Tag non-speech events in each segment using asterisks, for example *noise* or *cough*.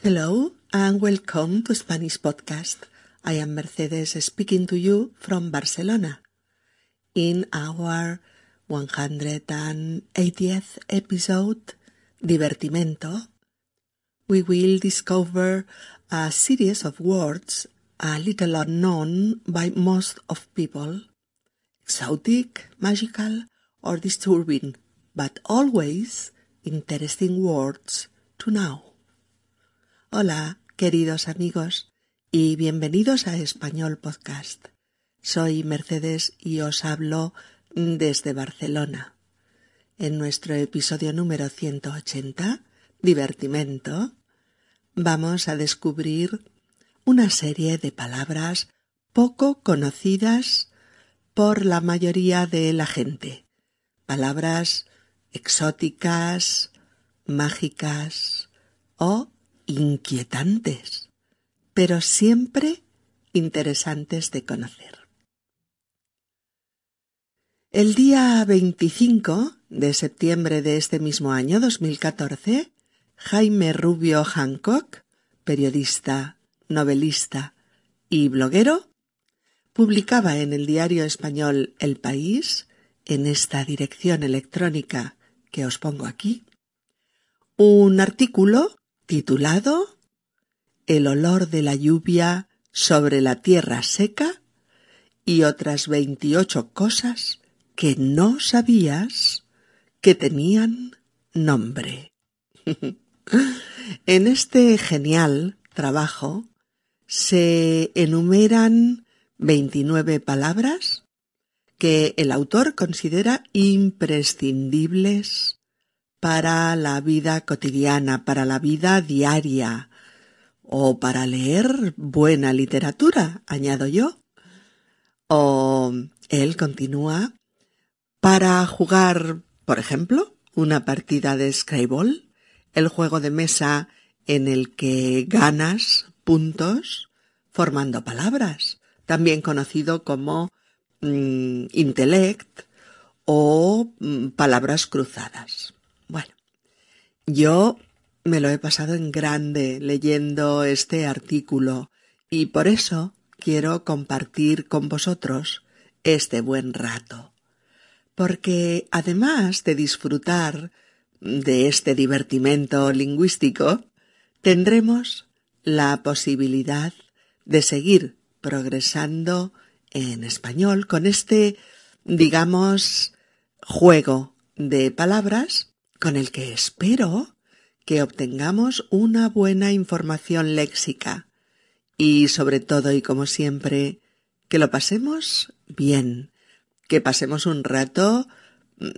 Hello and welcome to Spanish Podcast. I am Mercedes speaking to you from Barcelona. In our 180th episode, Divertimento, we will discover a series of words a little unknown by most of people. Exotic, magical, or disturbing, but always interesting words to know. Hola, queridos amigos, y bienvenidos a Español Podcast. Soy Mercedes y os hablo desde Barcelona. En nuestro episodio número 180, Divertimento, vamos a descubrir una serie de palabras poco conocidas por la mayoría de la gente. Palabras exóticas, mágicas o inquietantes, pero siempre interesantes de conocer. El día 25 de septiembre de este mismo año 2014, Jaime Rubio Hancock, periodista, novelista y bloguero, publicaba en el diario español El País, en esta dirección electrónica que os pongo aquí, un artículo titulado El olor de la lluvia sobre la tierra seca y otras veintiocho cosas que no sabías que tenían nombre. *laughs* en este genial trabajo se enumeran 29 palabras que el autor considera imprescindibles para la vida cotidiana, para la vida diaria o para leer buena literatura, añado yo. O él continúa para jugar, por ejemplo, una partida de Scrabble, el juego de mesa en el que ganas puntos formando palabras, también conocido como mm, intellect o mm, palabras cruzadas. Yo me lo he pasado en grande leyendo este artículo y por eso quiero compartir con vosotros este buen rato. Porque además de disfrutar de este divertimento lingüístico, tendremos la posibilidad de seguir progresando en español con este, digamos, juego de palabras con el que espero que obtengamos una buena información léxica y sobre todo y como siempre que lo pasemos bien que pasemos un rato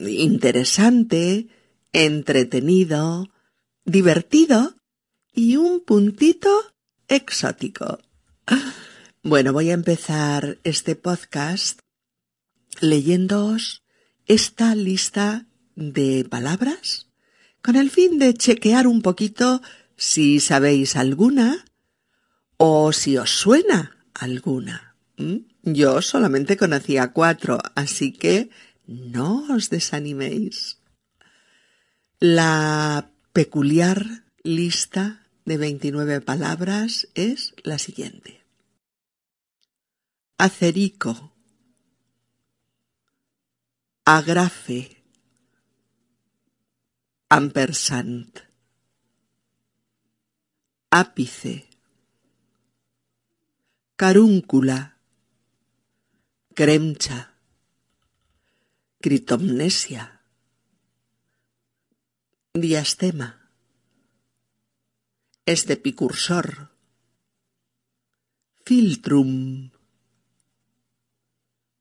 interesante, entretenido, divertido y un puntito exótico. Bueno, voy a empezar este podcast leyéndoos esta lista de palabras con el fin de chequear un poquito si sabéis alguna o si os suena alguna. Yo solamente conocía cuatro, así que no os desaniméis. La peculiar lista de 29 palabras es la siguiente. Acerico. Agrafe. Ampersand. Ápice. Carúncula. Cremcha, critomnesia, diastema, estepicursor, filtrum,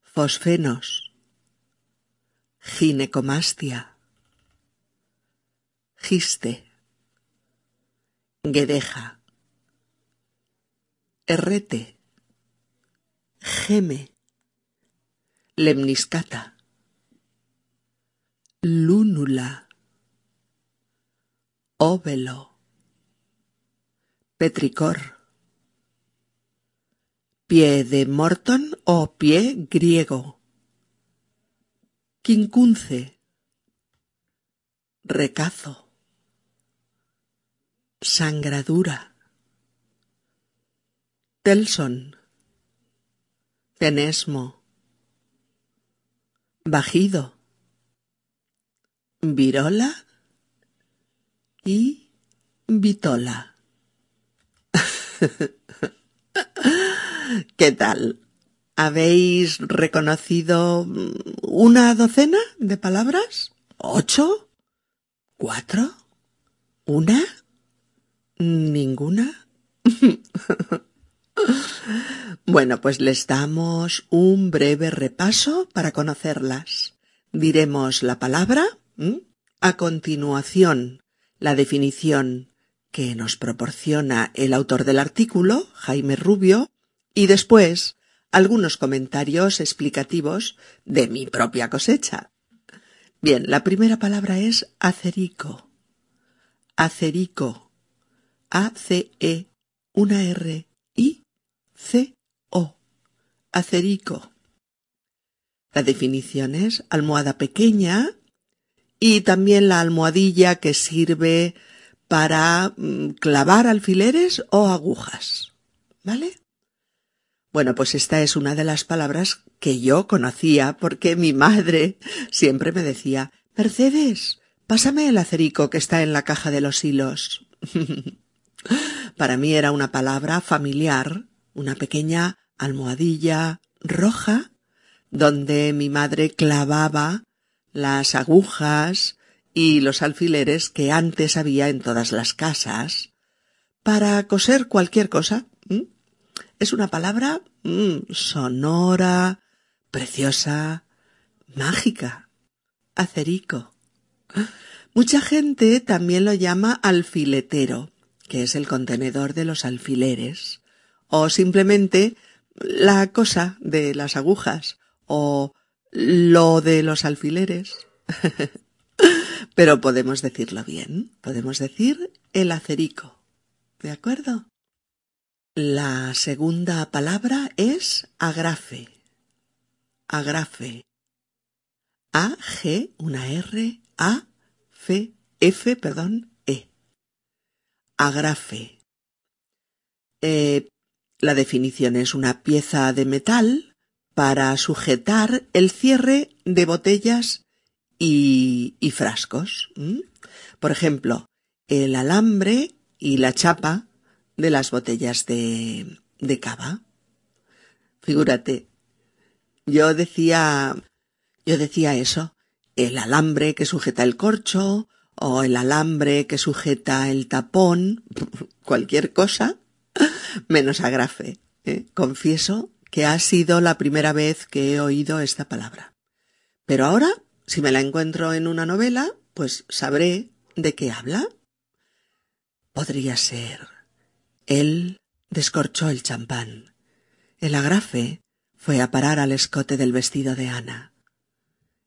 fosfenos, ginecomastia, giste, guedeja, errete, geme, lemniscata, lúnula, óvelo, petricor, pie de Morton o pie griego, quincunce, recazo, sangradura, Telson, Tenesmo, Bajido, Virola y Vitola. *laughs* ¿Qué tal? ¿Habéis reconocido una docena de palabras? ¿Ocho? ¿Cuatro? ¿Una? ¿Ninguna? *laughs* bueno, pues les damos un breve repaso para conocerlas. Diremos la palabra, a continuación la definición que nos proporciona el autor del artículo, Jaime Rubio, y después algunos comentarios explicativos de mi propia cosecha. Bien, la primera palabra es acerico. Acerico. A-C-E, una R, I, C-O. Acerico. La definición es almohada pequeña y también la almohadilla que sirve para mm, clavar alfileres o agujas. ¿Vale? Bueno, pues esta es una de las palabras que yo conocía porque mi madre siempre me decía Mercedes, pásame el acerico que está en la caja de los hilos. *laughs* Para mí era una palabra familiar, una pequeña almohadilla roja donde mi madre clavaba las agujas y los alfileres que antes había en todas las casas para coser cualquier cosa. Es una palabra sonora, preciosa, mágica, acerico. Mucha gente también lo llama alfiletero, que es el contenedor de los alfileres, o simplemente la cosa de las agujas, o lo de los alfileres. *laughs* Pero podemos decirlo bien, podemos decir el acerico. ¿De acuerdo? La segunda palabra es agrafe. Agrafe. A, G, una R, A, F, F, perdón. Agrafe. Eh, la definición es una pieza de metal para sujetar el cierre de botellas y, frascos. Por ejemplo, el alambre y la chapa de las botellas de, de cava. Figúrate, yo decía, yo decía eso, el alambre que sujeta el corcho o el alambre que sujeta el tapón, *laughs* cualquier cosa, *laughs* menos agrafe. ¿eh? Confieso que ha sido la primera vez que he oído esta palabra. Pero ahora, si me la encuentro en una novela, pues sabré de qué habla. Podría ser. Él descorchó el champán. El agrafe fue a parar al escote del vestido de Ana.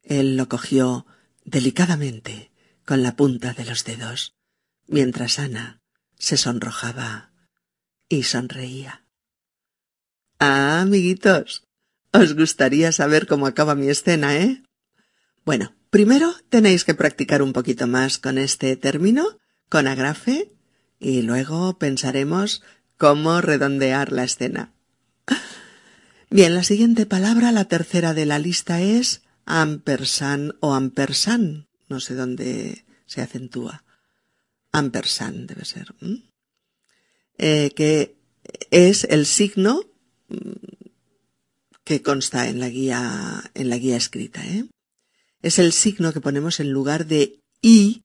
Él lo cogió delicadamente con la punta de los dedos, mientras Ana se sonrojaba y sonreía. Ah, amiguitos, os gustaría saber cómo acaba mi escena, ¿eh? Bueno, primero tenéis que practicar un poquito más con este término, con agrafe, y luego pensaremos cómo redondear la escena. Bien, la siguiente palabra, la tercera de la lista es ampersan o ampersan. No sé dónde se acentúa. Ampersan debe ser. Eh, que es el signo que consta en la guía, en la guía escrita, ¿eh? Es el signo que ponemos en lugar de i,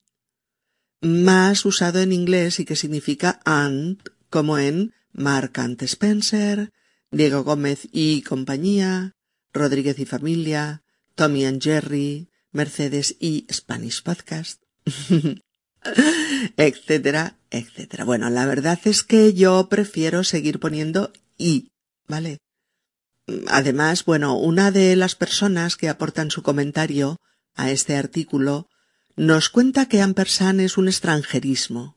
más usado en inglés y que significa and, como en Mark and Spencer, Diego Gómez y compañía, Rodríguez y familia, Tommy and Jerry, Mercedes y Spanish Podcast, *laughs* etcétera, etcétera. Bueno, la verdad es que yo prefiero seguir poniendo i, ¿vale? Además, bueno, una de las personas que aportan su comentario a este artículo nos cuenta que ampersand es un extranjerismo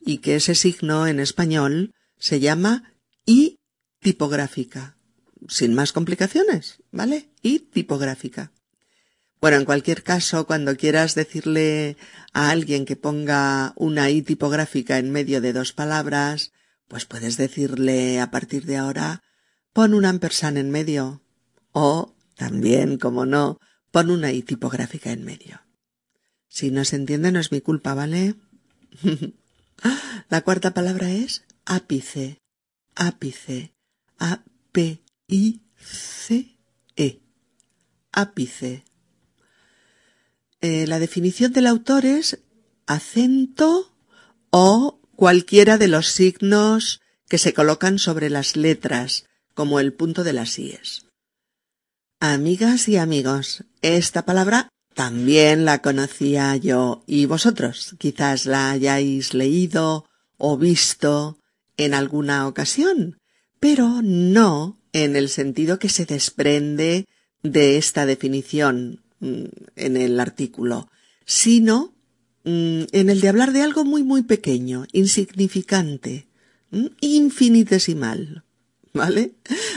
y que ese signo en español se llama I tipográfica. Sin más complicaciones, ¿vale? I tipográfica. Bueno, en cualquier caso, cuando quieras decirle a alguien que ponga una I tipográfica en medio de dos palabras, pues puedes decirle a partir de ahora pon un ampersand en medio o también, como no, pon una I tipográfica en medio. Si no se entiende no es mi culpa, ¿vale? *laughs* La cuarta palabra es ápice, ápice, A-P-I-C-E, ápice. Eh, la definición del autor es acento o cualquiera de los signos que se colocan sobre las letras, como el punto de las IES. Amigas y amigos, esta palabra también la conocía yo y vosotros quizás la hayáis leído o visto en alguna ocasión, pero no en el sentido que se desprende de esta definición en el artículo, sino mm, en el de hablar de algo muy muy pequeño, insignificante, mm, infinitesimal. ¿Vale?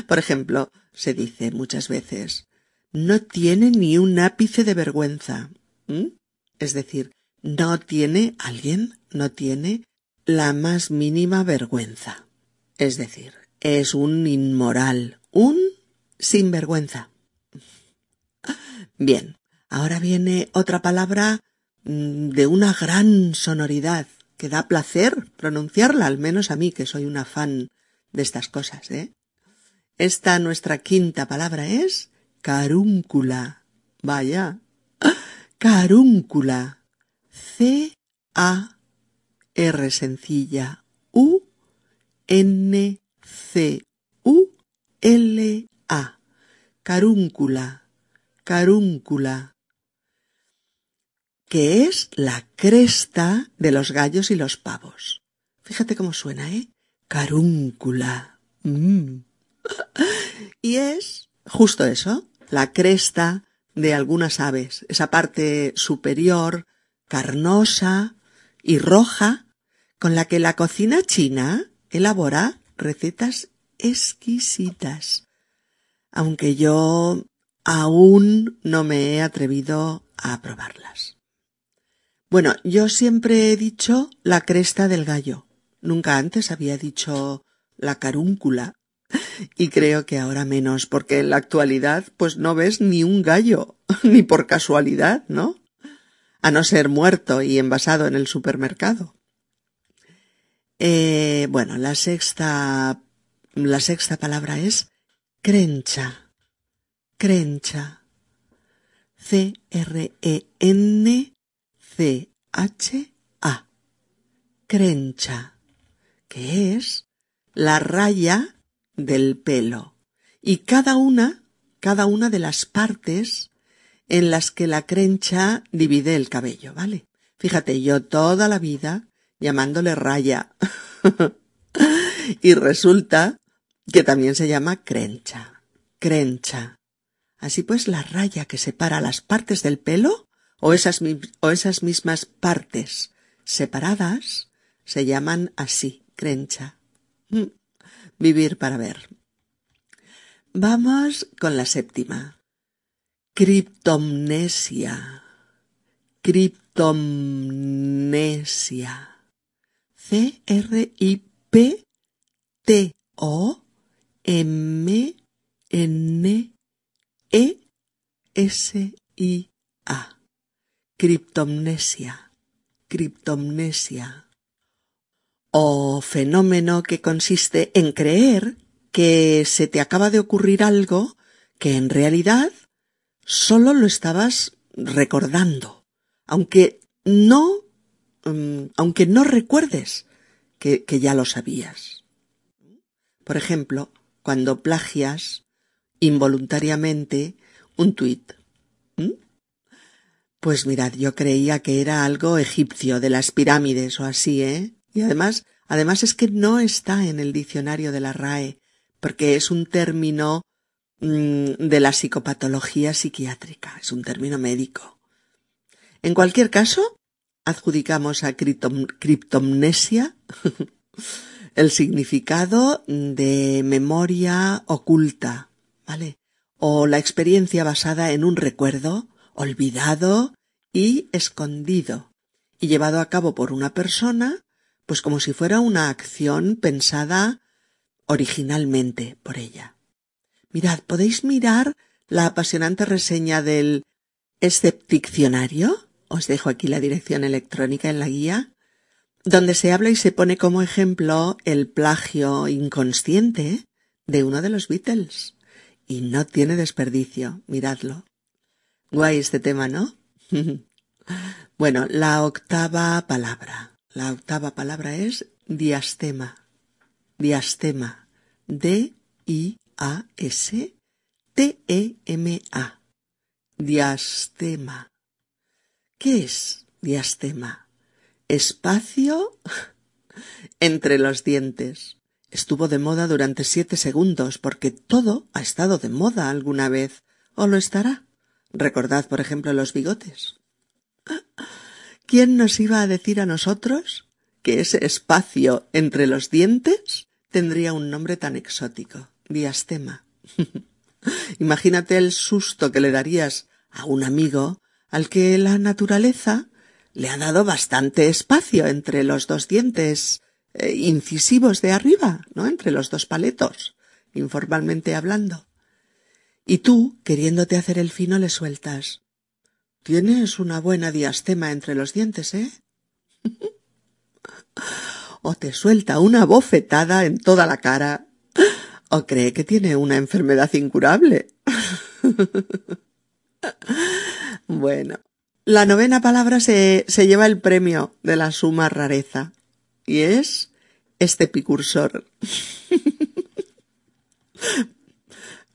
Por ejemplo, se dice muchas veces, no tiene ni un ápice de vergüenza. Es decir, no tiene alguien, no tiene la más mínima vergüenza. Es decir, es un inmoral, un sinvergüenza. Bien, ahora viene otra palabra mm, de una gran sonoridad que da placer pronunciarla, al menos a mí, que soy una fan de estas cosas, ¿eh? Esta nuestra quinta palabra es carúncula. Vaya. Carúncula. C A R sencilla U N C U L A. Carúncula. Carúncula. Que es la cresta de los gallos y los pavos. Fíjate cómo suena, ¿eh? Carúncula. Mm. y es justo eso, la cresta de algunas aves, esa parte superior, carnosa y roja, con la que la cocina china elabora recetas exquisitas, aunque yo aún no me he atrevido a probarlas. Bueno, yo siempre he dicho la cresta del gallo. Nunca antes había dicho la carúncula y creo que ahora menos, porque en la actualidad pues no ves ni un gallo, *laughs* ni por casualidad, ¿no? A no ser muerto y envasado en el supermercado. Eh, bueno, la sexta, la sexta palabra es crencha. Crencha. C-R-E-N-C-H-A. Crencha. Que es la raya del pelo y cada una, cada una de las partes en las que la crencha divide el cabello, ¿vale? Fíjate, yo toda la vida llamándole raya. *laughs* y resulta que también se llama crencha, crencha. Así pues, la raya que separa las partes del pelo o esas, o esas mismas partes separadas se llaman así, crencha. Mm vivir para ver. Vamos con la séptima. Criptomnesia. Criptomnesia. C-R-I-P-T-O-M-N-E-S-I-A. Criptomnesia. Criptomnesia o fenómeno que consiste en creer que se te acaba de ocurrir algo que en realidad solo lo estabas recordando, aunque no, mm, aunque no recuerdes que, que, ya lo sabías. Por ejemplo, cuando plagias involuntariamente un tuit. Pues mirad, yo creía que era algo egipcio de las pirámides o así, ¿eh? Y además, además es que no está en el diccionario de la RAE, porque es un término mm, de la psicopatología psiquiátrica, es un término médico. En cualquier caso, adjudicamos a criptomnesia *laughs* el significado de memoria oculta, ¿vale? O la experiencia basada en un recuerdo olvidado y escondido, y llevado a cabo por una persona pues como si fuera una acción pensada originalmente por ella. Mirad, podéis mirar la apasionante reseña del Escepticcionario, os dejo aquí la dirección electrónica en la guía, donde se habla y se pone como ejemplo el plagio inconsciente de uno de los Beatles. Y no tiene desperdicio, miradlo. Guay este tema, ¿no? *laughs* bueno, la octava palabra. La octava palabra es diastema. Diastema. D-I-A-S-T-E-M-A. Diastema. ¿Qué es diastema? Espacio *laughs* entre los dientes. Estuvo de moda durante siete segundos porque todo ha estado de moda alguna vez o lo estará. Recordad, por ejemplo, los bigotes. ¿Quién nos iba a decir a nosotros que ese espacio entre los dientes tendría un nombre tan exótico? Diastema. *laughs* Imagínate el susto que le darías a un amigo al que la naturaleza le ha dado bastante espacio entre los dos dientes eh, incisivos de arriba, ¿no? Entre los dos paletos, informalmente hablando. Y tú, queriéndote hacer el fino, le sueltas. Tienes una buena diastema entre los dientes, ¿eh? *laughs* o te suelta una bofetada en toda la cara, o cree que tiene una enfermedad incurable. *laughs* bueno, la novena palabra se, se lleva el premio de la suma rareza, y es este picursor. *laughs*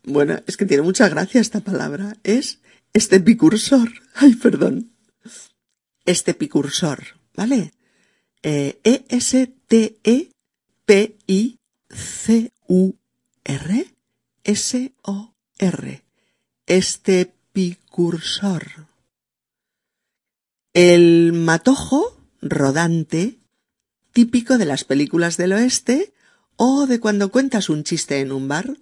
bueno, es que tiene mucha gracia esta palabra. Es este picursor. *laughs* Ay, perdón. Este picursor, ¿vale? Eh, E-S-T-E-P-I-C-U-R S-O-R. Este picursor. El matojo rodante típico de las películas del oeste o de cuando cuentas un chiste en un bar.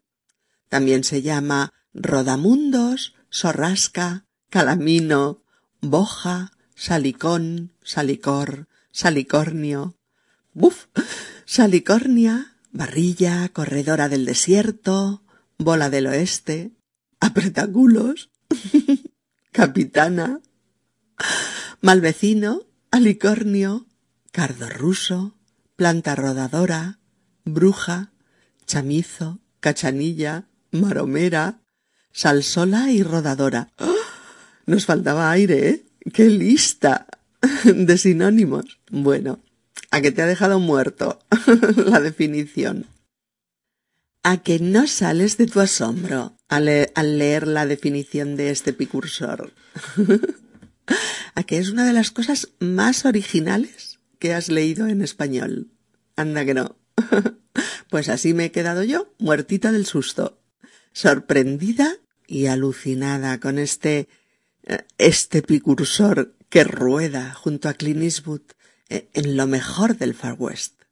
También se llama rodamundos, sorrasca, calamino, boja, salicón, salicor, salicornio, buf, salicornia, barrilla, corredora del desierto, bola del oeste, apretaculos, *laughs* capitana, malvecino, alicornio, cardo ruso, planta rodadora, bruja, chamizo, cachanilla, maromera, salsola y rodadora. ¡Ah! Nos faltaba aire, ¿eh? ¡Qué lista! de sinónimos. Bueno, a que te ha dejado muerto *laughs* la definición. A que no sales de tu asombro al, al leer la definición de este picursor. *laughs* a que es una de las cosas más originales que has leído en español. Anda que no. *laughs* pues así me he quedado yo, muertita del susto, sorprendida y alucinada con este eh, este picursor que rueda junto a Clint eh, en lo mejor del Far West.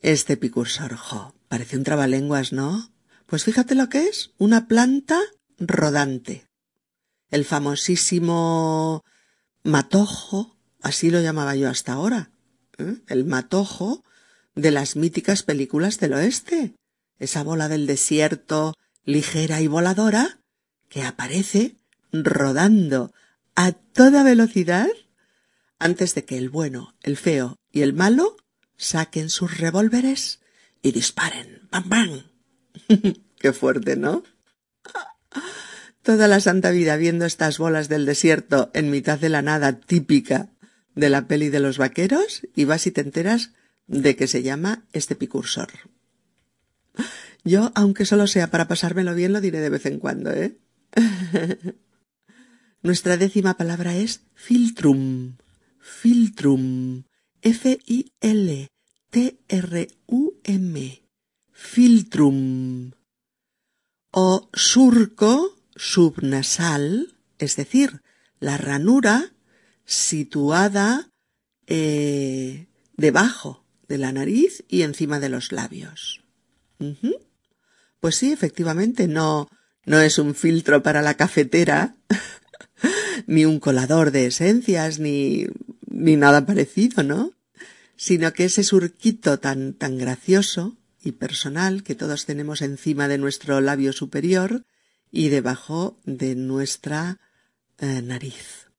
Este picursor, jo, parece un trabalenguas, ¿no? Pues fíjate lo que es, una planta rodante. El famosísimo matojo, así lo llamaba yo hasta ahora, ¿eh? el matojo de las míticas películas del oeste, esa bola del desierto ligera y voladora que aparece rodando a toda velocidad antes de que el bueno, el feo y el malo saquen sus revólveres y disparen. ¡Bam, bam! *laughs* Qué fuerte, ¿no? Toda la santa vida viendo estas bolas del desierto en mitad de la nada típica de la peli de los vaqueros y vas y te enteras de que se llama este picursor. Yo, aunque solo sea para pasármelo bien, lo diré de vez en cuando, ¿eh? *laughs* Nuestra décima palabra es filtrum. Filtrum. F-I-L-T-R-U-M. Filtrum. O surco subnasal, es decir, la ranura situada eh, debajo de la nariz y encima de los labios. Pues sí, efectivamente, no, no es un filtro para la cafetera, *laughs* ni un colador de esencias, ni, ni nada parecido, ¿no? sino que ese surquito tan, tan gracioso y personal que todos tenemos encima de nuestro labio superior y debajo de nuestra eh, nariz.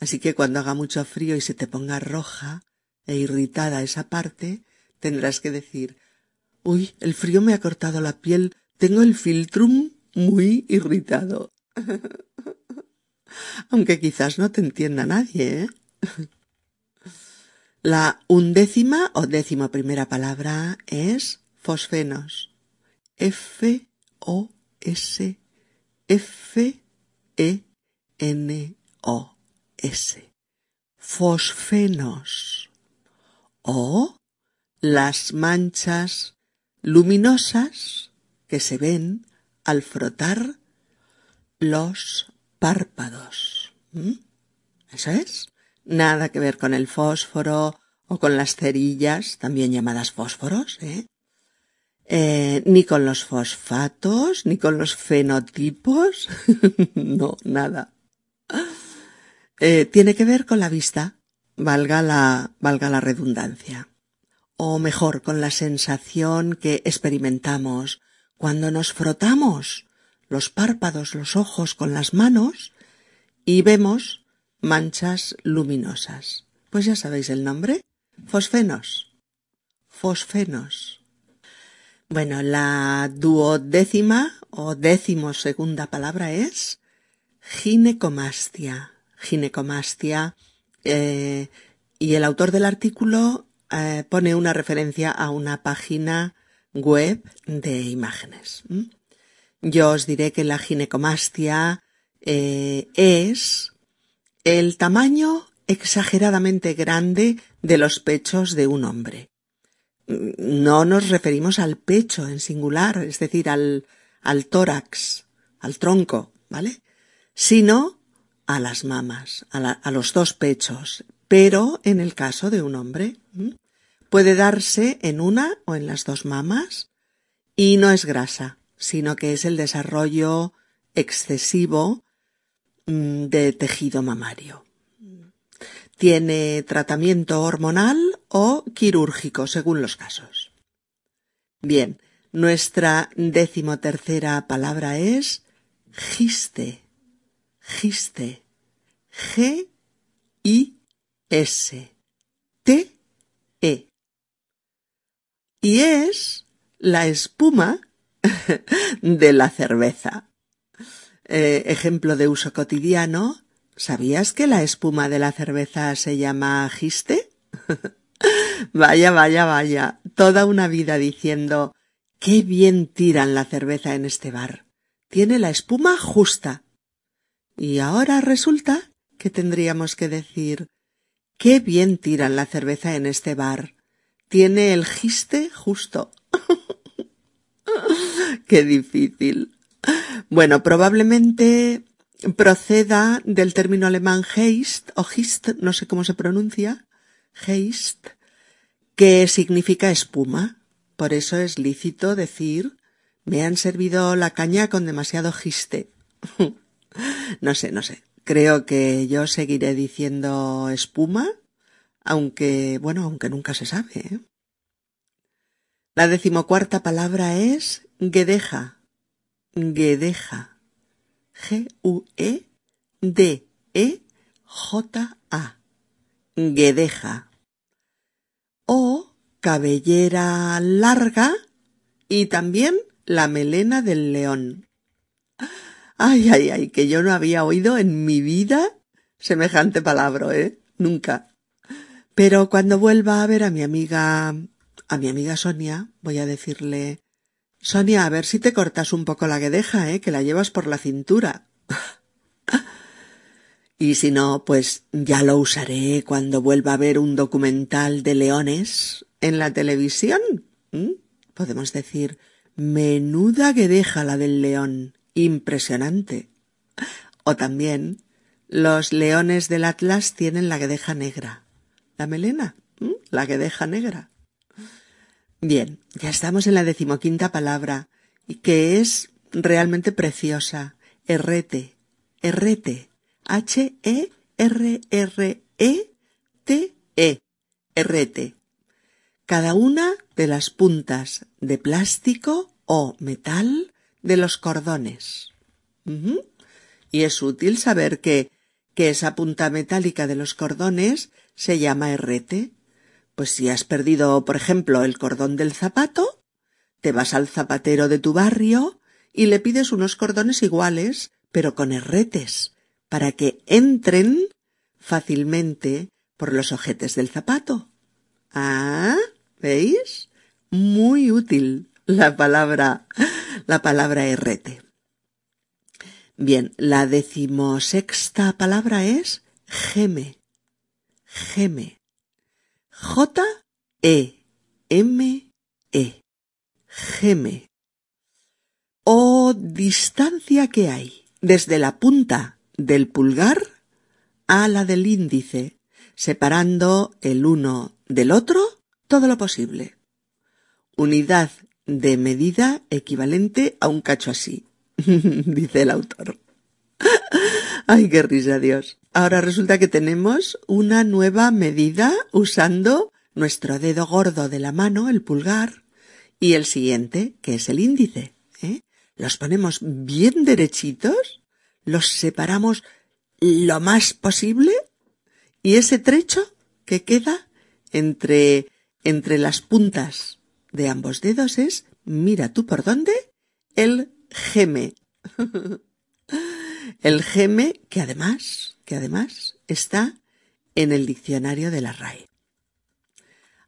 Así que cuando haga mucho frío y se te ponga roja e irritada esa parte, tendrás que decir Uy, el frío me ha cortado la piel, tengo el filtrum muy irritado. *laughs* Aunque quizás no te entienda nadie, ¿eh? *laughs* La undécima o décima primera palabra es fosfenos. F O S F E N O S. Fosfenos. O las manchas luminosas que se ven al frotar los párpados. ¿Mm? Eso es. Nada que ver con el fósforo o con las cerillas, también llamadas fósforos, ¿eh? Eh, ni con los fosfatos, ni con los fenotipos. *laughs* no, nada. Eh, tiene que ver con la vista, valga la, valga la redundancia. O mejor, con la sensación que experimentamos cuando nos frotamos los párpados, los ojos con las manos y vemos manchas luminosas. Pues ya sabéis el nombre. Fosfenos. Fosfenos. Bueno, la duodécima o décimo segunda palabra es ginecomastia. Ginecomastia. Eh, y el autor del artículo eh, pone una referencia a una página web de imágenes. Yo os diré que la ginecomastia eh, es el tamaño exageradamente grande de los pechos de un hombre. No nos referimos al pecho en singular, es decir, al, al tórax, al tronco, ¿vale? Sino a las mamas, a, los dos pechos, pero en el caso de un hombre puede darse en una o en las dos mamas y no es grasa, sino que es el desarrollo excesivo mm, de tejido mamario. Tiene tratamiento hormonal o quirúrgico, según los casos. Bien, nuestra decimotercera palabra es giste. Giste. G I S T E. Y es la espuma *laughs* de la cerveza. Eh, ejemplo de uso cotidiano, ¿sabías que la espuma de la cerveza se llama giste? *laughs* vaya, vaya, vaya, toda una vida diciendo qué bien tiran la cerveza en este bar. Tiene la espuma justa. Y ahora resulta que tendríamos que decir qué bien tiran la cerveza en este bar. Tiene el giste justo. *laughs* Qué difícil. Bueno, probablemente proceda del término alemán Heist o Hist, no sé cómo se pronuncia, Heist, que significa espuma. Por eso es lícito decir me han servido la caña con demasiado giste. *laughs* no sé, no sé. Creo que yo seguiré diciendo espuma, aunque, bueno, aunque nunca se sabe. ¿eh? La decimocuarta palabra es guedeja. Guedeja. G-U-E-D-E-J-A. Guedeja. O cabellera larga y también la melena del león. Ay, ay, ay, que yo no había oído en mi vida semejante palabra, ¿eh? Nunca. Pero cuando vuelva a ver a mi amiga a mi amiga Sonia voy a decirle Sonia, a ver si te cortas un poco la guedeja, ¿eh? que la llevas por la cintura. *laughs* y si no, pues ya lo usaré cuando vuelva a ver un documental de leones en la televisión. Podemos decir, menuda guedeja la del león, impresionante. O también, los leones del Atlas tienen la guedeja negra. La melena, la guedeja negra. Bien, ya estamos en la decimoquinta palabra, que es realmente preciosa. Errete. Errete. H-E-R-R-E-T-E. Errete. cada una de las puntas de plástico o metal de los cordones. Y es útil saber que, que esa punta metálica de los cordones se llama herrete. Pues si has perdido, por ejemplo, el cordón del zapato, te vas al zapatero de tu barrio y le pides unos cordones iguales, pero con herretes, para que entren fácilmente por los ojetes del zapato. Ah, ¿veis? Muy útil *laughs* la palabra, la palabra herrete. Bien, la decimosexta palabra es geme. Geme. J-E-M-E. Geme. O distancia que hay desde la punta del pulgar a la del índice, separando el uno del otro todo lo posible. Unidad de medida equivalente a un cacho así, *laughs* dice el autor. *laughs* Ay, qué risa, Dios. Ahora resulta que tenemos una nueva medida usando nuestro dedo gordo de la mano, el pulgar, y el siguiente, que es el índice. ¿eh? Los ponemos bien derechitos, los separamos lo más posible y ese trecho que queda entre, entre las puntas de ambos dedos es, mira tú por dónde, el geme. *laughs* el geme que además, que además está en el diccionario de la RAE.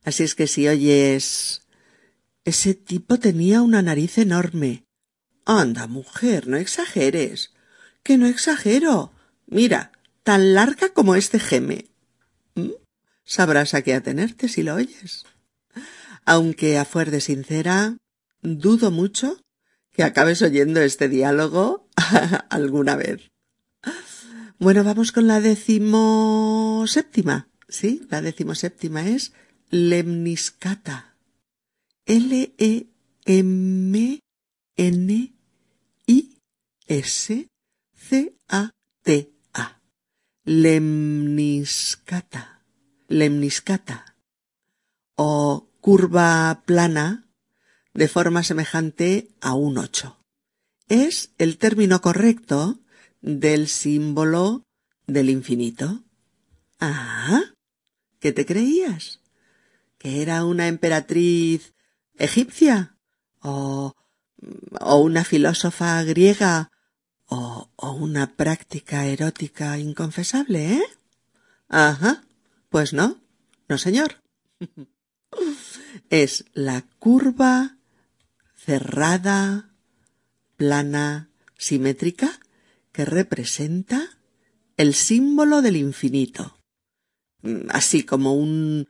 Así es que si oyes ese tipo tenía una nariz enorme. Anda, mujer, no exageres. Que no exagero. Mira, tan larga como este geme. ¿Mm? Sabrás a qué atenerte si lo oyes aunque a fuer de sincera, dudo mucho que acabes oyendo este diálogo *laughs* alguna vez. Bueno, vamos con la decimoséptima. Sí, la decimoséptima es lemniscata. L-E-M-N-I-S-C-A-T-A. Lemniscata. Lemniscata. O curva plana de forma semejante a un ocho. Es el término correcto del símbolo del infinito. Ah, ¿qué te creías? ¿Que era una emperatriz egipcia? ¿O, o una filósofa griega? ¿O, o una práctica erótica inconfesable, eh? Ajá, pues no, no señor. *laughs* es la curva cerrada, plana, simétrica, que representa el símbolo del infinito, mm, así como un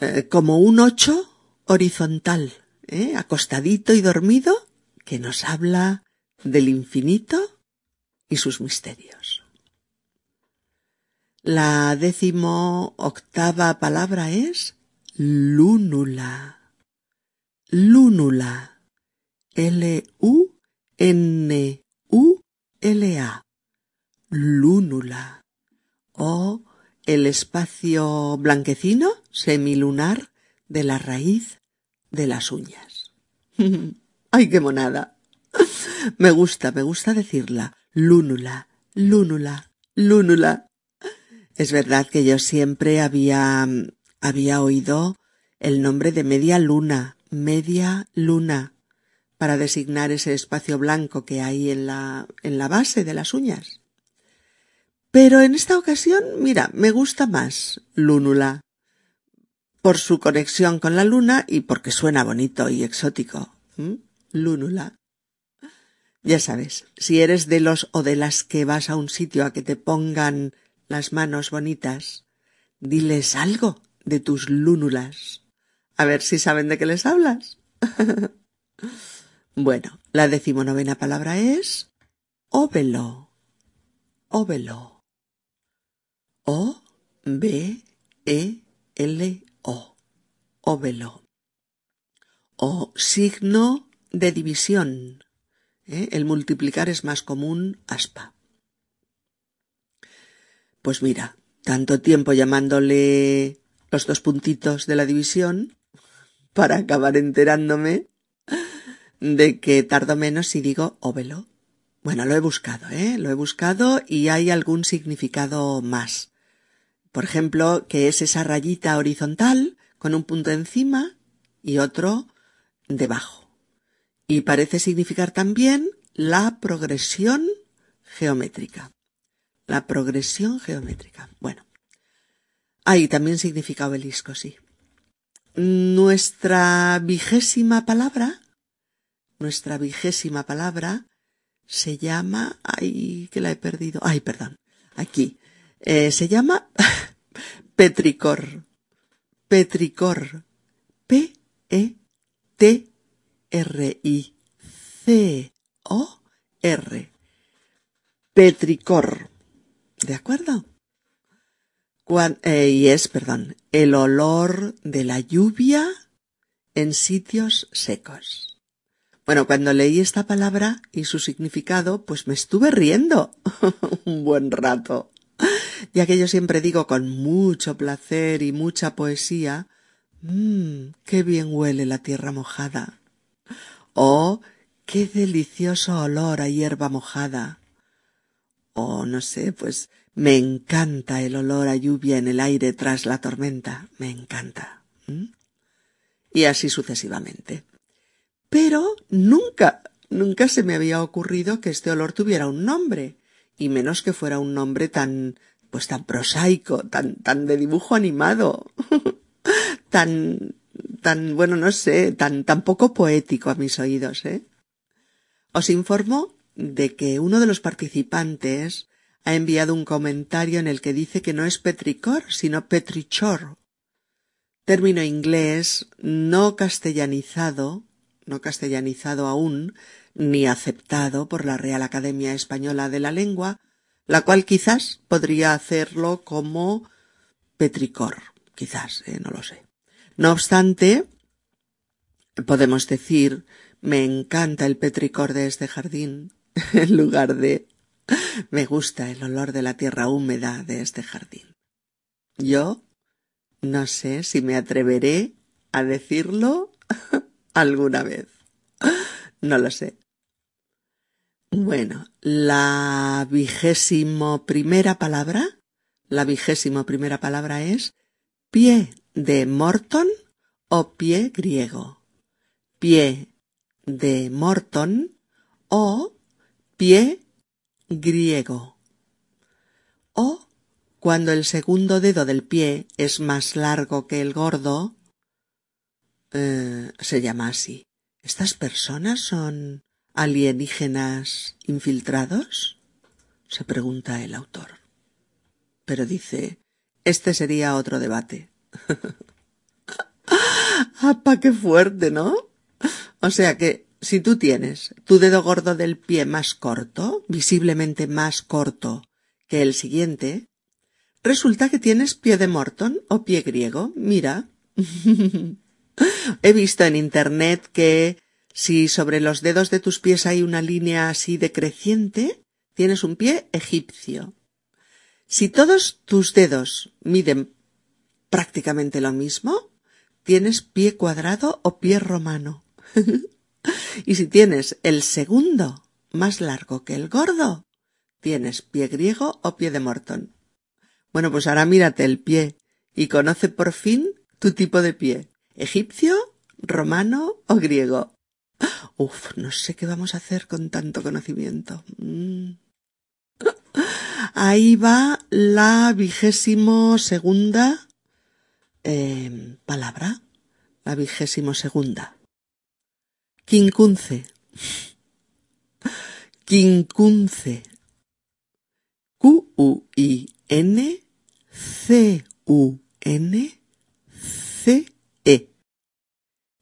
eh, como un ocho horizontal, ¿eh? acostadito y dormido, que nos habla del infinito y sus misterios. La décimo octava palabra es lúnula, lúnula, L-U-N-U-L-A, lúnula, o el espacio blanquecino semilunar de la raíz de las uñas. *laughs* ¡Ay, qué monada! Me gusta, me gusta decirla. Lúnula, lúnula, lúnula. Es verdad que yo siempre había había oído el nombre de media luna, media luna, para designar ese espacio blanco que hay en la, en la base de las uñas. Pero en esta ocasión, mira, me gusta más lúnula, por su conexión con la luna y porque suena bonito y exótico. Lúnula. Ya sabes, si eres de los o de las que vas a un sitio a que te pongan las manos bonitas, diles algo de tus lúnulas. A ver si saben de qué les hablas. *laughs* bueno, la decimonovena palabra es óvelo. Óvelo. O B E L O. Óvelo. O signo de división. ¿eh? El multiplicar es más común aspa. Pues mira, tanto tiempo llamándole los dos puntitos de la división para acabar enterándome de que tardo menos si digo óvelo. Bueno, lo he buscado, ¿eh? Lo he buscado y hay algún significado más. Por ejemplo, que es esa rayita horizontal con un punto encima y otro debajo. Y parece significar también la progresión geométrica. La progresión geométrica. Bueno. Ahí también significa obelisco, sí. Nuestra vigésima palabra, nuestra vigésima palabra se llama, ay, que la he perdido, ay, perdón, aquí, eh, se llama *laughs* petricor, petricor, P-E-T-R-I-C-O-R, petricor, ¿de acuerdo? Eh, y es, perdón, el olor de la lluvia en sitios secos. Bueno, cuando leí esta palabra y su significado, pues me estuve riendo *laughs* un buen rato, ya que yo siempre digo con mucho placer y mucha poesía, mmm, qué bien huele la tierra mojada. O qué delicioso olor a hierba mojada. O no sé, pues me encanta el olor a lluvia en el aire tras la tormenta. Me encanta. Y así sucesivamente. Pero nunca, nunca se me había ocurrido que este olor tuviera un nombre. Y menos que fuera un nombre tan, pues tan prosaico, tan, tan de dibujo animado. *laughs* tan, tan, bueno, no sé, tan, tan poco poético a mis oídos, ¿eh? Os informo de que uno de los participantes ha enviado un comentario en el que dice que no es petricor, sino petrichor, término inglés no castellanizado, no castellanizado aún, ni aceptado por la Real Academia Española de la Lengua, la cual quizás podría hacerlo como petricor, quizás, eh, no lo sé. No obstante, podemos decir me encanta el petricor de este jardín, *laughs* en lugar de *laughs* me gusta el olor de la tierra húmeda de este jardín. Yo no sé si me atreveré a decirlo *laughs* alguna vez. *laughs* No lo sé. Bueno, la vigésimo primera palabra, la vigésimo primera palabra es pie de Morton o pie griego. Pie de Morton o pie griego. O cuando el segundo dedo del pie es más largo que el gordo, eh, se llama así. ¿Estas personas son alienígenas infiltrados? se pregunta el autor. Pero dice, este sería otro debate. *laughs* ¡Apa, qué fuerte, ¿no? O sea que si tú tienes tu dedo gordo del pie más corto, visiblemente más corto que el siguiente, resulta que tienes pie de Morton o pie griego. Mira. *laughs* He visto en Internet que si sobre los dedos de tus pies hay una línea así decreciente, tienes un pie egipcio. Si todos tus dedos miden prácticamente lo mismo, tienes pie cuadrado o pie romano. *laughs* *laughs* Y si tienes el segundo más largo que el gordo, tienes pie griego o pie de Morton. Bueno, pues ahora mírate el pie y conoce por fin tu tipo de pie. ¿Egipcio, romano o griego? *gasps* Uf, no sé qué vamos a hacer con tanto conocimiento. Mm. Ahí va la vigésimo segunda eh, palabra. La vigésimo segunda. Quincunce. Quincunce. Q-U-I-N-C-U-N-C-E.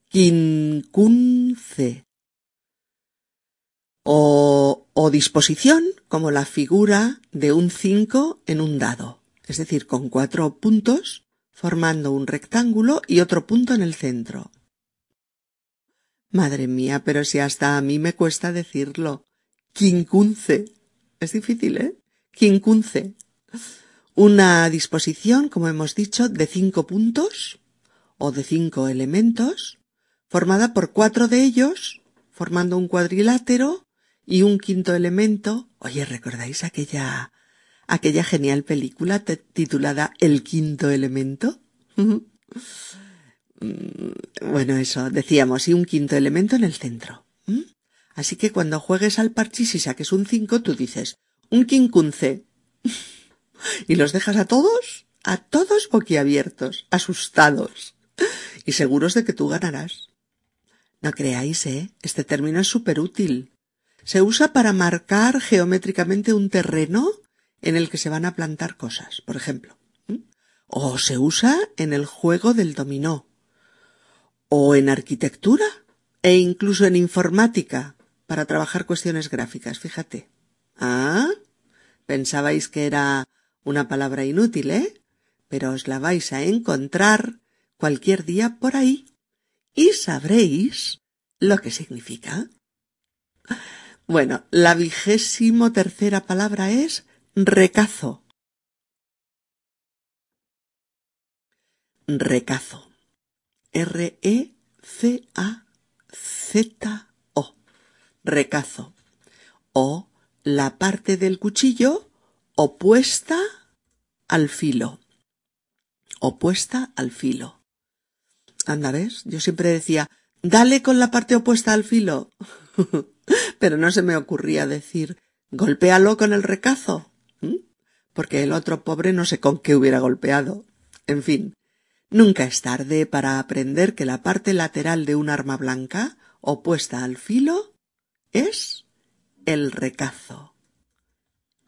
Quincunce. O, o disposición como la figura de un cinco en un dado, es decir, con cuatro puntos formando un rectángulo y otro punto en el centro. Madre mía, pero si hasta a mí me cuesta decirlo. Quincunce. Es difícil, ¿eh? Quincunce. Una disposición, como hemos dicho, de cinco puntos o de cinco elementos, formada por cuatro de ellos, formando un cuadrilátero y un quinto elemento. Oye, ¿recordáis aquella aquella genial película titulada El quinto elemento? *laughs* Mm, bueno, eso, decíamos, y un quinto elemento en el centro. Así que cuando juegues al parchís y saques un cinco, tú dices, un quincunce. *laughs* y los dejas a todos, a todos boquiabiertos, asustados, y seguros de que tú ganarás. No creáis, ¿eh? Este término es súper útil. Se usa para marcar geométricamente un terreno en el que se van a plantar cosas, por ejemplo. O se usa en el juego del dominó. O en arquitectura. E incluso en informática, para trabajar cuestiones gráficas, fíjate. Ah, pensabais que era una palabra inútil, ¿eh? Pero os la vais a encontrar cualquier día por ahí y sabréis lo que significa. Bueno, la vigésimo tercera palabra es recazo. Recazo. R-E-C-A-Z-O. Recazo. O la parte del cuchillo opuesta al filo. Opuesta al filo. Anda, ¿ves? Yo siempre decía, dale con la parte opuesta al filo. *laughs* Pero no se me ocurría decir, golpéalo con el recazo porque el otro pobre no sé con qué hubiera golpeado. En fin, nunca es tarde para aprender que la parte lateral de un arma blanca, opuesta al filo, es el recazo.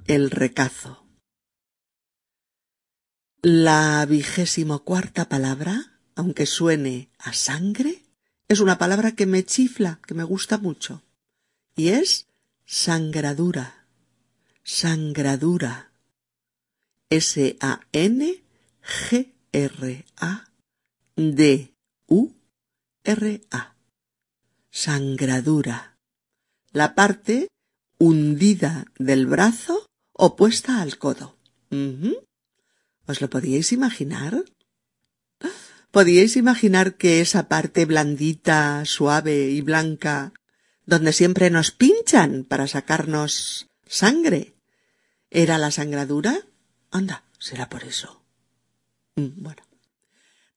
El recazo. La vigésimo cuarta palabra, aunque suene a sangre, es una palabra que me chifla, que me gusta mucho, y es sangradura. Sangradura. S-A-N-G-R-A-D-U-R-A. Sangradura. La parte hundida del brazo opuesta al codo. ¿Os lo podíais imaginar? ¿Podíais imaginar que esa parte blandita, suave y blanca, donde siempre nos pinchan para sacarnos sangre, era la sangradura? Anda, será por eso. Mm, bueno.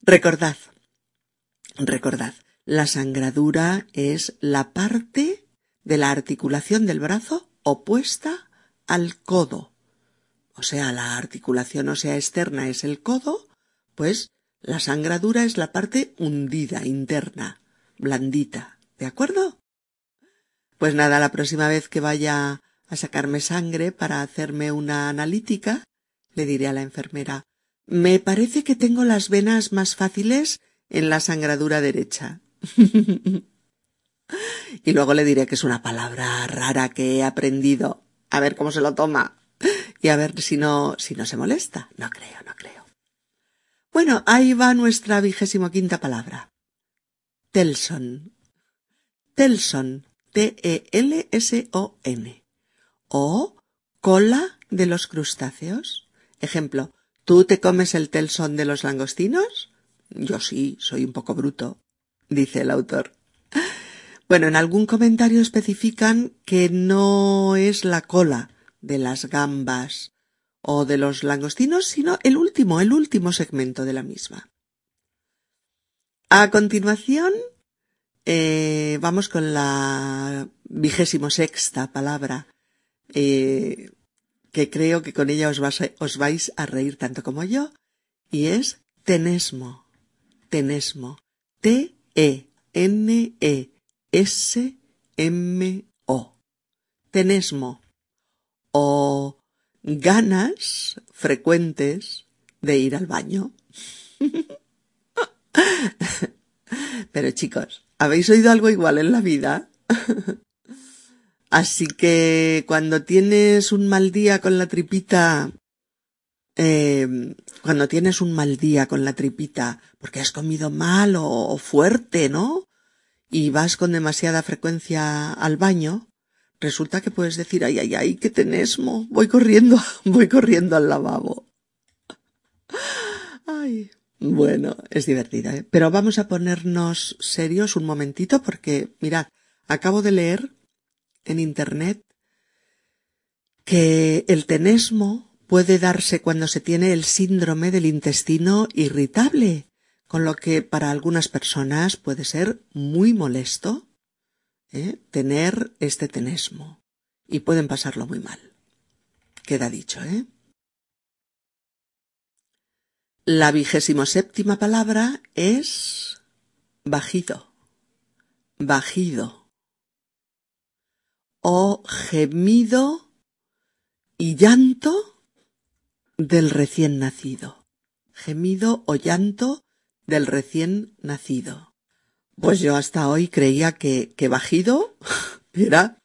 Recordad, recordad, la sangradura es la parte de la articulación del brazo opuesta al codo. O sea, la articulación ósea externa es el codo, pues la sangradura es la parte hundida, interna, blandita. ¿De acuerdo? Pues nada, la próxima vez que vaya a sacarme sangre para hacerme una analítica, le diré a la enfermera Me parece que tengo las venas más fáciles en la sangradura derecha. *laughs* y luego le diré que es una palabra rara que he aprendido. A ver cómo se lo toma. Y a ver si no, si no se molesta. No creo, no creo. Bueno, ahí va nuestra vigésimo quinta palabra. Telson. Telson. T-E-L-S-O-N. O cola de los crustáceos. Ejemplo, ¿tú te comes el telson de los langostinos? Yo sí, soy un poco bruto, dice el autor. Bueno, en algún comentario especifican que no es la cola de las gambas o de los langostinos, sino el último, el último segmento de la misma. A continuación, eh, vamos con la vigésimo sexta palabra, eh, que creo que con ella os, os vais a reír tanto como yo, y es tenesmo. Tenesmo. T-E-N-E-S-M-O. Tenesmo. O ganas frecuentes de ir al baño. *laughs* Pero chicos, ¿habéis oído algo igual en la vida? *laughs* Así que cuando tienes un mal día con la tripita, eh, cuando tienes un mal día con la tripita, porque has comido mal o, fuerte, ¿no? Y vas con demasiada frecuencia al baño, resulta que puedes decir, ay, ay, ay, qué tenesmo, voy corriendo, *laughs* voy corriendo al lavabo. *laughs* Ay, bueno, es divertida, ¿eh? Pero vamos a ponernos serios un momentito porque, mirad, acabo de leer en Internet que el tenesmo puede darse cuando se tiene el síndrome del intestino irritable, con lo que para algunas personas puede ser muy molesto ¿eh? tener este tenesmo y pueden pasarlo muy mal. Queda dicho, ¿eh? La vigésimo séptima palabra es bajido, bajido, o gemido y llanto del recién nacido. Gemido o llanto del recién nacido. Pues yo hasta hoy creía que, que bajido *laughs* era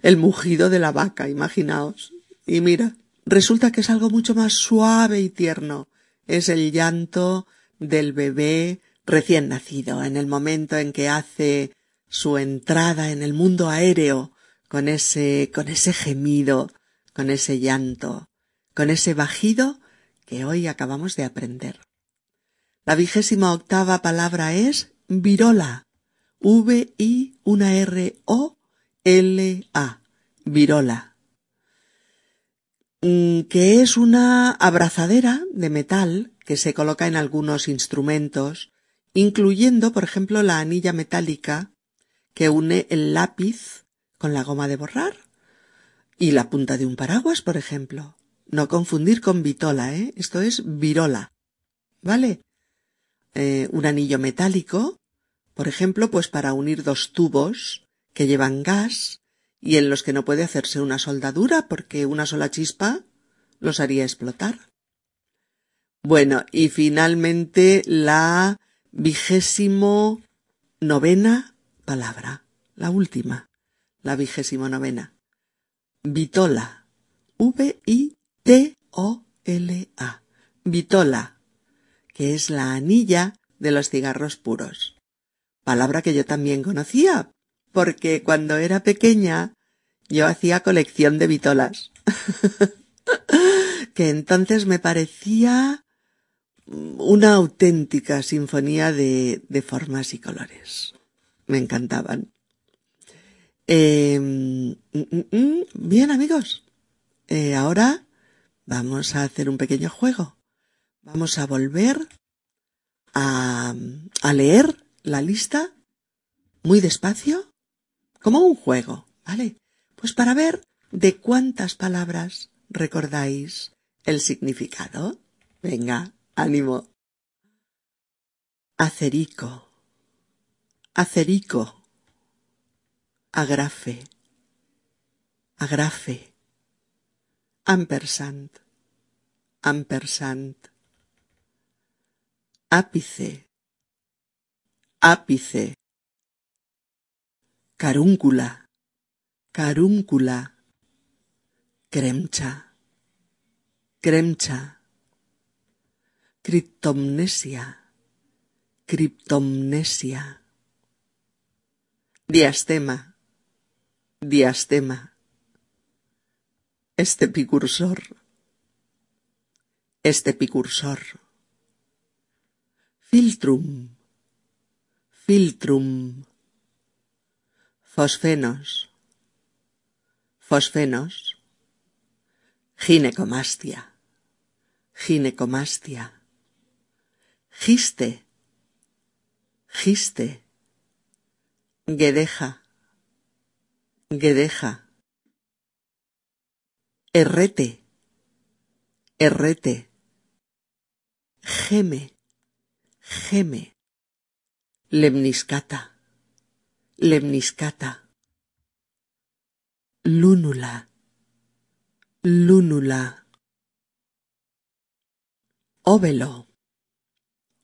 el mugido de la vaca, imaginaos. Y mira, resulta que es algo mucho más suave y tierno es el llanto del bebé recién nacido, en el momento en que hace su entrada en el mundo aéreo, con ese, con ese gemido, con ese llanto, con ese bajido que hoy acabamos de aprender. La vigésima octava palabra es virola. V-I, una R-O-L-A. Virola. Mm, que es una abrazadera de metal que se coloca en algunos instrumentos, incluyendo, por ejemplo, la anilla metálica que une el lápiz con la goma de borrar y la punta de un paraguas, por ejemplo. No confundir con vitola, ¿eh? Esto es virola. ¿Vale? Eh, un anillo metálico, por ejemplo, pues para unir dos tubos que llevan gas y en los que no puede hacerse una soldadura porque una sola chispa los haría explotar. Bueno, y finalmente la vigésimo novena palabra, la última, la vigésimo novena. Vitola. V-I-T-O-L-A. Vitola, que es la anilla de los cigarros puros. Palabra que yo también conocía, porque cuando era pequeña yo hacía colección de vitolas, *laughs* que entonces me parecía una auténtica sinfonía de, formas y colores. Me encantaban. Em, mm, mm, mm, bien amigos, eh, ahora vamos a hacer un pequeño juego. Vamos a volver a, a leer la lista muy despacio como un juego, ¿vale? Pues para ver de cuántas palabras recordáis el significado. Venga, ánimo. Acerico, acerico, agrafe, agrafe, ampersand, ampersand, ápice, ápice, carúncula, carúncula, cremcha, cremcha, criptomnesia, criptomnesia, diastema, diastema, estepicursor, estepicursor, filtrum, filtrum, fosfenos, fosfenos, ginecomastia, ginecomastia, giste, giste, guedeja, guedeja, errete, errete, geme, geme, lemniscata. Lemniscata, lúnula, lúnula, óvelo,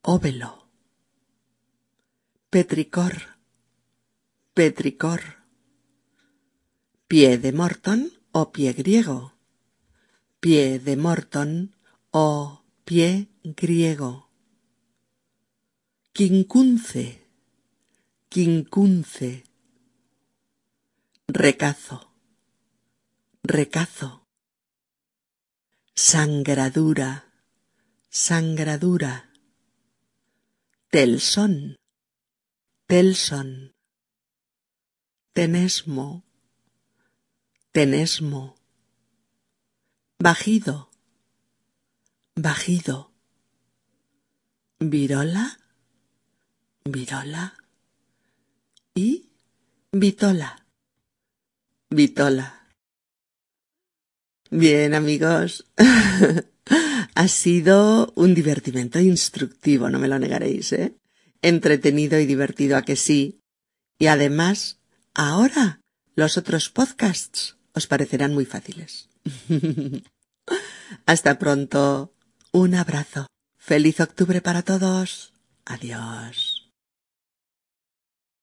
óvelo, petricor, petricor, pie de Morton o pie griego, pie de Morton o pie griego, quincunce, quincunce, recazo, recazo, sangradura, sangradura, telson, telson, tenesmo, tenesmo, bajido, bajido, virola, virola y vitola, vitola. Bien, amigos. *laughs* ha sido un divertimento instructivo, no me lo negaréis, ¿eh? Entretenido y divertido a que sí. Y además, ahora los otros podcasts os parecerán muy fáciles. *laughs* Hasta pronto. Un abrazo. Feliz octubre para todos. Adiós.